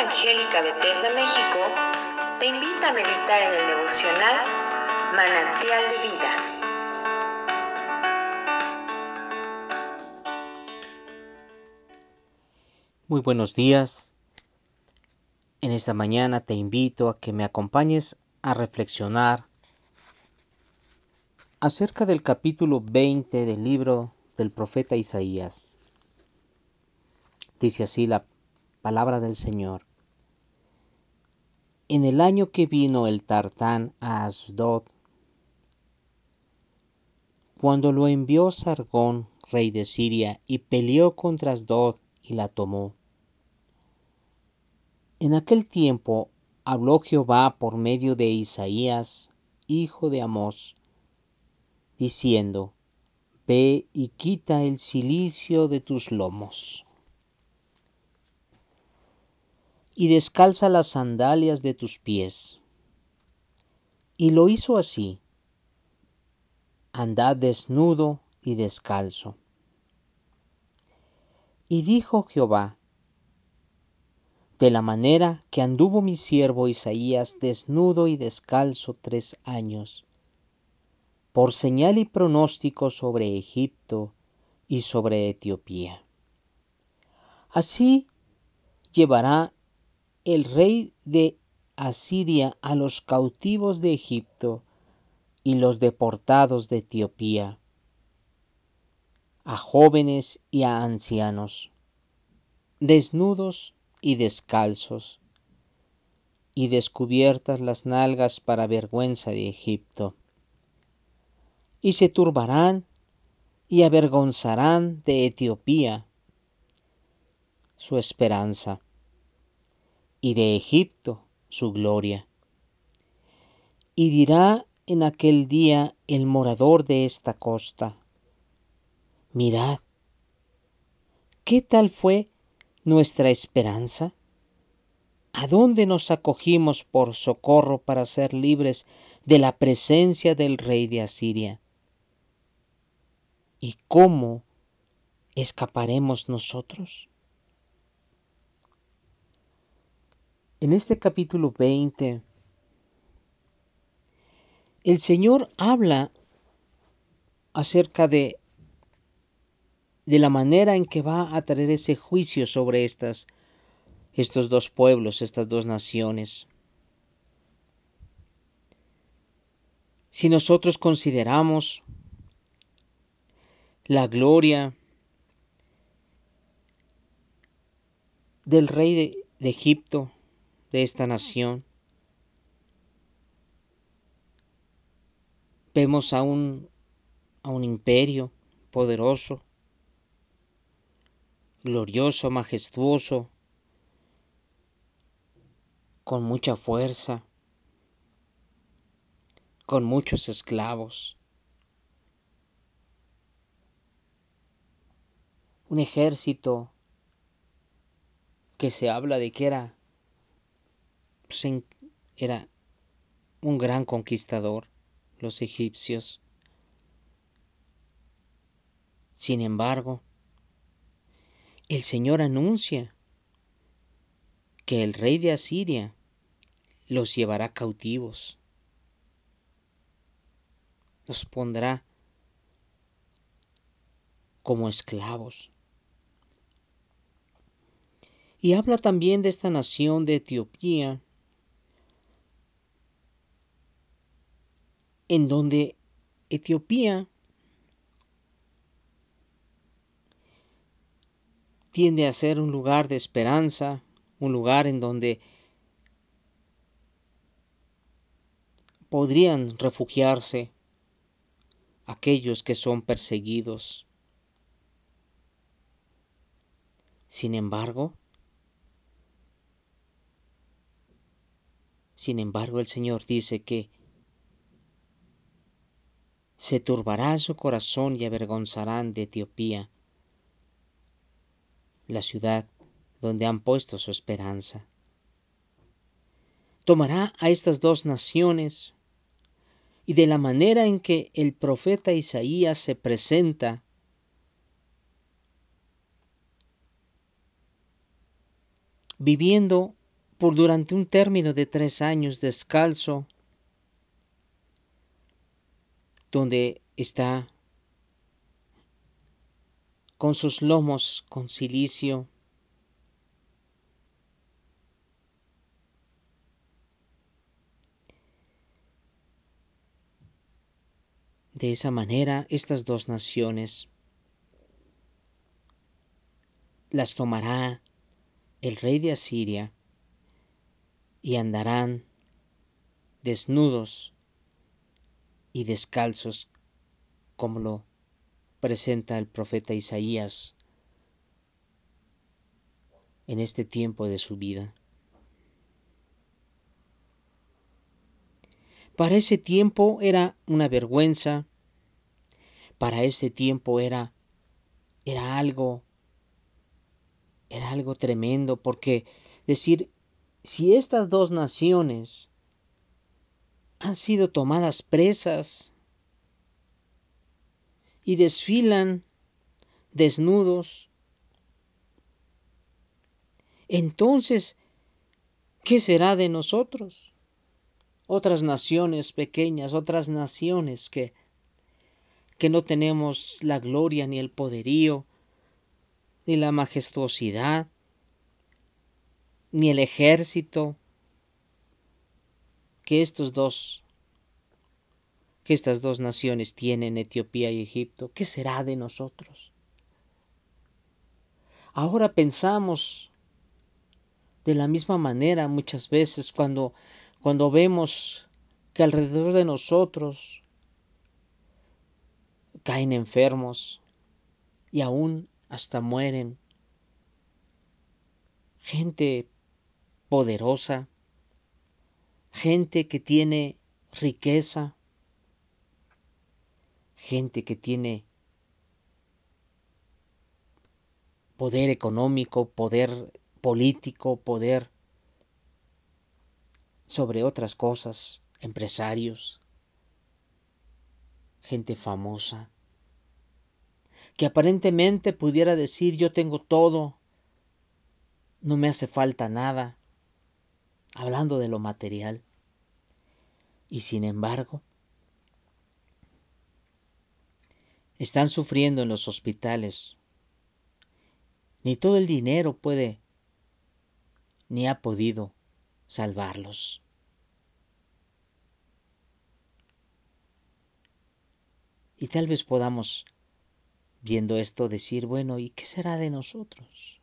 Evangélica Bethesda México te invita a meditar en el devocional Manantial de Vida. Muy buenos días. En esta mañana te invito a que me acompañes a reflexionar acerca del capítulo 20 del libro del profeta Isaías. Dice así la palabra del Señor. En el año que vino el Tartán a Asdod, cuando lo envió Sargón, rey de Siria, y peleó contra Asdod y la tomó. En aquel tiempo habló Jehová por medio de Isaías, hijo de Amós, diciendo, Ve y quita el cilicio de tus lomos y descalza las sandalias de tus pies. Y lo hizo así. Andad desnudo y descalzo. Y dijo Jehová, de la manera que anduvo mi siervo Isaías desnudo y descalzo tres años, por señal y pronóstico sobre Egipto y sobre Etiopía. Así llevará el rey de Asiria a los cautivos de Egipto y los deportados de Etiopía, a jóvenes y a ancianos, desnudos y descalzos, y descubiertas las nalgas para vergüenza de Egipto. Y se turbarán y avergonzarán de Etiopía su esperanza y de Egipto su gloria. Y dirá en aquel día el morador de esta costa, mirad, ¿qué tal fue nuestra esperanza? ¿A dónde nos acogimos por socorro para ser libres de la presencia del rey de Asiria? ¿Y cómo escaparemos nosotros? En este capítulo 20, el Señor habla acerca de, de la manera en que va a traer ese juicio sobre estas, estos dos pueblos, estas dos naciones. Si nosotros consideramos la gloria del rey de, de Egipto, de esta nación. Vemos a un, a un imperio poderoso, glorioso, majestuoso, con mucha fuerza, con muchos esclavos. Un ejército que se habla de que era era un gran conquistador, los egipcios. Sin embargo, el Señor anuncia que el rey de Asiria los llevará cautivos, los pondrá como esclavos. Y habla también de esta nación de Etiopía, en donde Etiopía tiende a ser un lugar de esperanza, un lugar en donde podrían refugiarse aquellos que son perseguidos. Sin embargo, sin embargo el Señor dice que se turbará su corazón y avergonzarán de Etiopía, la ciudad donde han puesto su esperanza. Tomará a estas dos naciones y de la manera en que el profeta Isaías se presenta, viviendo por durante un término de tres años descalzo, donde está con sus lomos con silicio, De esa manera, estas dos naciones las tomará el rey de Asiria y andarán desnudos y descalzos como lo presenta el profeta Isaías en este tiempo de su vida. Para ese tiempo era una vergüenza, para ese tiempo era era algo era algo tremendo porque decir si estas dos naciones han sido tomadas presas y desfilan desnudos, entonces, ¿qué será de nosotros? otras naciones pequeñas, otras naciones que, que no tenemos la gloria ni el poderío, ni la majestuosidad, ni el ejército que estos dos que estas dos naciones tienen, Etiopía y Egipto, ¿qué será de nosotros? Ahora pensamos de la misma manera muchas veces cuando cuando vemos que alrededor de nosotros caen enfermos y aún hasta mueren. Gente poderosa, gente que tiene riqueza, gente que tiene poder económico, poder político, poder sobre otras cosas, empresarios, gente famosa, que aparentemente pudiera decir yo tengo todo, no me hace falta nada, hablando de lo material. Y sin embargo, están sufriendo en los hospitales. Ni todo el dinero puede, ni ha podido salvarlos. Y tal vez podamos, viendo esto, decir, bueno, ¿y qué será de nosotros?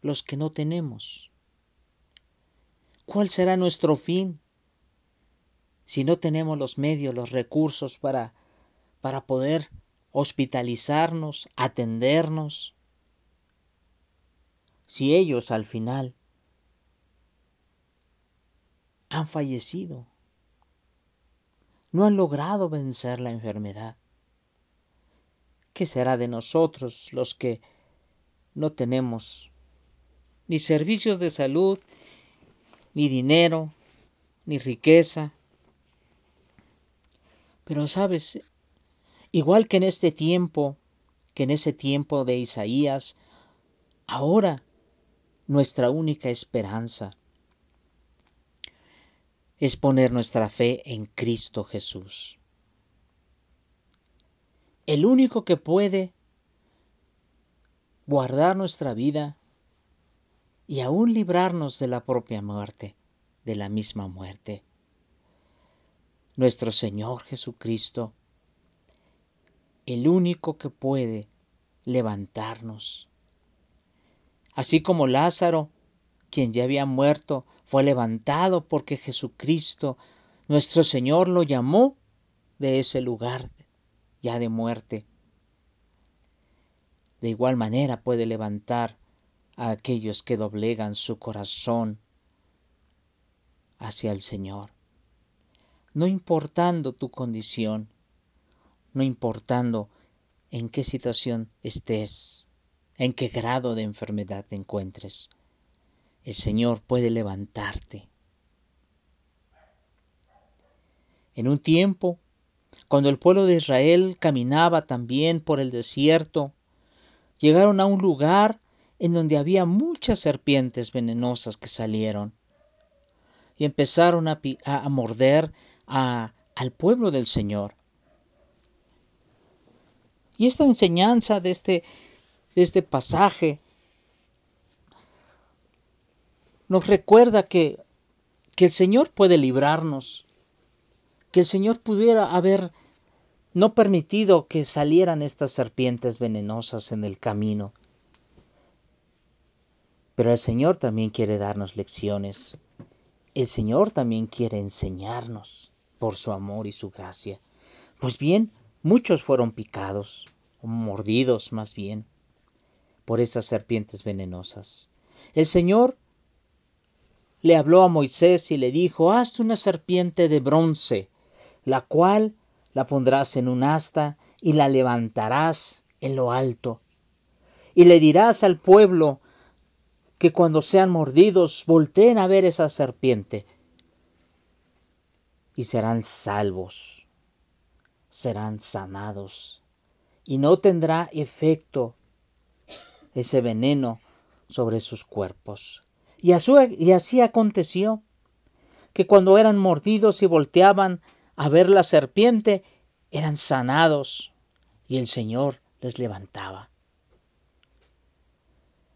Los que no tenemos. ¿Cuál será nuestro fin? Si no tenemos los medios, los recursos para, para poder hospitalizarnos, atendernos. Si ellos al final han fallecido. No han logrado vencer la enfermedad. ¿Qué será de nosotros los que no tenemos ni servicios de salud, ni dinero, ni riqueza? Pero sabes, igual que en este tiempo, que en ese tiempo de Isaías, ahora nuestra única esperanza es poner nuestra fe en Cristo Jesús. El único que puede guardar nuestra vida y aún librarnos de la propia muerte, de la misma muerte. Nuestro Señor Jesucristo, el único que puede levantarnos. Así como Lázaro, quien ya había muerto, fue levantado porque Jesucristo, nuestro Señor, lo llamó de ese lugar ya de muerte. De igual manera puede levantar a aquellos que doblegan su corazón hacia el Señor. No importando tu condición, no importando en qué situación estés, en qué grado de enfermedad te encuentres el Señor puede levantarte. En un tiempo, cuando el pueblo de Israel caminaba también por el desierto, llegaron a un lugar en donde había muchas serpientes venenosas que salieron y empezaron a, morder a, al pueblo del Señor. Y esta enseñanza de este, de este pasaje nos recuerda que, que el Señor puede librarnos, que el Señor pudiera haber no permitido que salieran estas serpientes venenosas en el camino. Pero el Señor también quiere darnos lecciones. El Señor también quiere enseñarnos por su amor y su gracia. Pues bien, muchos fueron picados, o mordidos más bien, por esas serpientes venenosas. El Señor le habló a Moisés y le dijo, hazte una serpiente de bronce, la cual la pondrás en un asta y la levantarás en lo alto. Y le dirás al pueblo que cuando sean mordidos volteen a ver esa serpiente y serán salvos, serán sanados y no tendrá efecto ese veneno sobre sus cuerpos. Y así, aconteció que cuando eran mordidos y volteaban a ver la serpiente, eran sanados y el Señor les levantaba.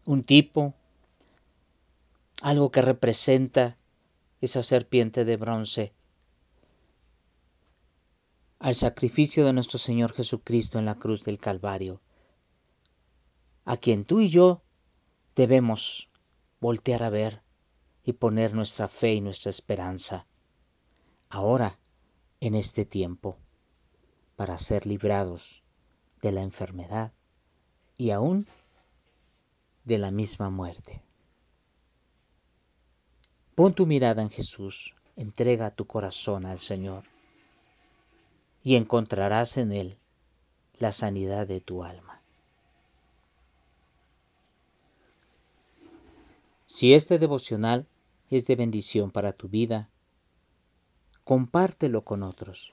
Un tipo algo que representa esa serpiente de bronce al sacrificio de nuestro Señor Jesucristo en la cruz del Calvario, a quien tú y yo debemos voltear a ver y poner nuestra fe y nuestra esperanza, ahora, en este tiempo, para ser librados de la enfermedad y aún de la misma muerte. Pon tu mirada en Jesús, entrega tu corazón al Señor y encontrarás en Él la sanidad de tu alma. Si este devocional es de bendición para tu vida, compártelo con otros.